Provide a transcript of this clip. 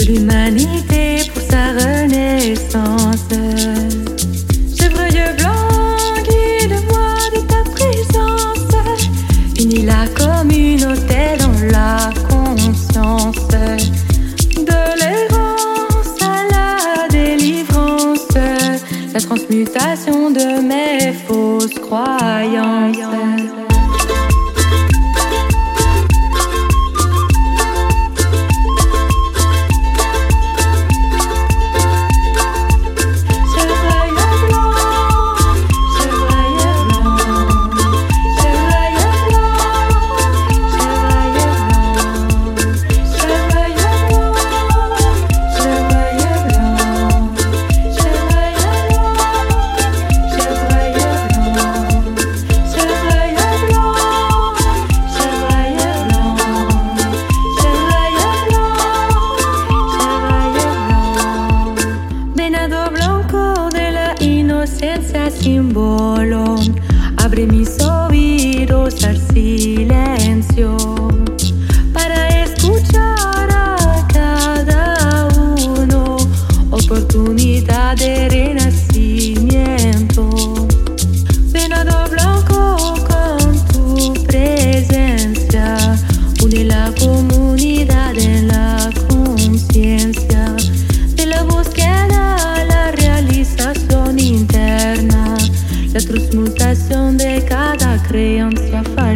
de l'humanité pour sa renaissance. Chevreuil blanc, guide-moi de ta présence. Unis la communauté dans la conscience. De l'errance à la délivrance, la transmutation de mes fausses croyances. presenza símbolo, abre mis oídos al silencio. pentru smultațion de cada creion să faci.